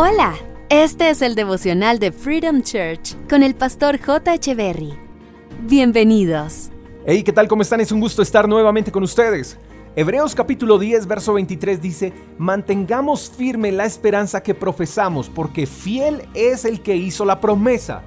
Hola, este es el devocional de Freedom Church con el pastor J. Berry. Bienvenidos. Hey, ¿qué tal? ¿Cómo están? Es un gusto estar nuevamente con ustedes. Hebreos capítulo 10, verso 23 dice, mantengamos firme la esperanza que profesamos, porque fiel es el que hizo la promesa.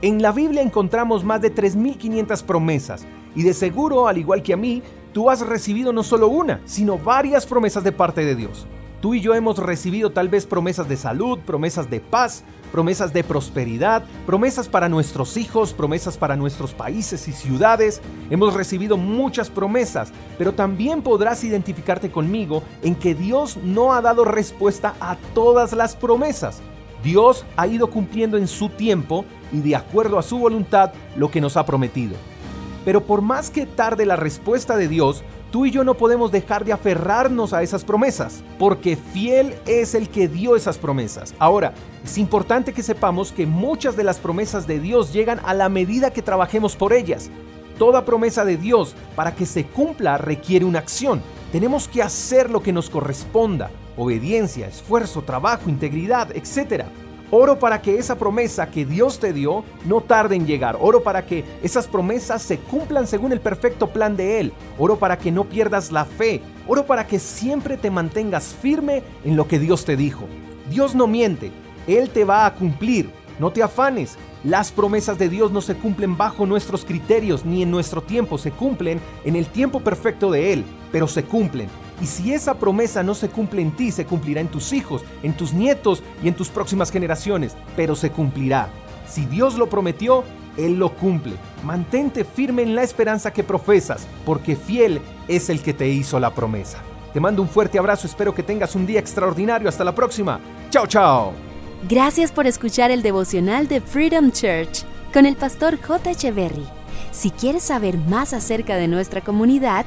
En la Biblia encontramos más de 3.500 promesas, y de seguro, al igual que a mí, tú has recibido no solo una, sino varias promesas de parte de Dios. Tú y yo hemos recibido tal vez promesas de salud, promesas de paz, promesas de prosperidad, promesas para nuestros hijos, promesas para nuestros países y ciudades. Hemos recibido muchas promesas, pero también podrás identificarte conmigo en que Dios no ha dado respuesta a todas las promesas. Dios ha ido cumpliendo en su tiempo y de acuerdo a su voluntad lo que nos ha prometido. Pero por más que tarde la respuesta de Dios, tú y yo no podemos dejar de aferrarnos a esas promesas, porque fiel es el que dio esas promesas. Ahora, es importante que sepamos que muchas de las promesas de Dios llegan a la medida que trabajemos por ellas. Toda promesa de Dios, para que se cumpla, requiere una acción. Tenemos que hacer lo que nos corresponda, obediencia, esfuerzo, trabajo, integridad, etc. Oro para que esa promesa que Dios te dio no tarde en llegar. Oro para que esas promesas se cumplan según el perfecto plan de Él. Oro para que no pierdas la fe. Oro para que siempre te mantengas firme en lo que Dios te dijo. Dios no miente. Él te va a cumplir. No te afanes. Las promesas de Dios no se cumplen bajo nuestros criterios ni en nuestro tiempo. Se cumplen en el tiempo perfecto de Él. Pero se cumplen. Y si esa promesa no se cumple en ti, se cumplirá en tus hijos, en tus nietos y en tus próximas generaciones, pero se cumplirá. Si Dios lo prometió, Él lo cumple. Mantente firme en la esperanza que profesas, porque fiel es el que te hizo la promesa. Te mando un fuerte abrazo, espero que tengas un día extraordinario. Hasta la próxima. Chao, chao. Gracias por escuchar el devocional de Freedom Church con el pastor J. Echeverry. Si quieres saber más acerca de nuestra comunidad,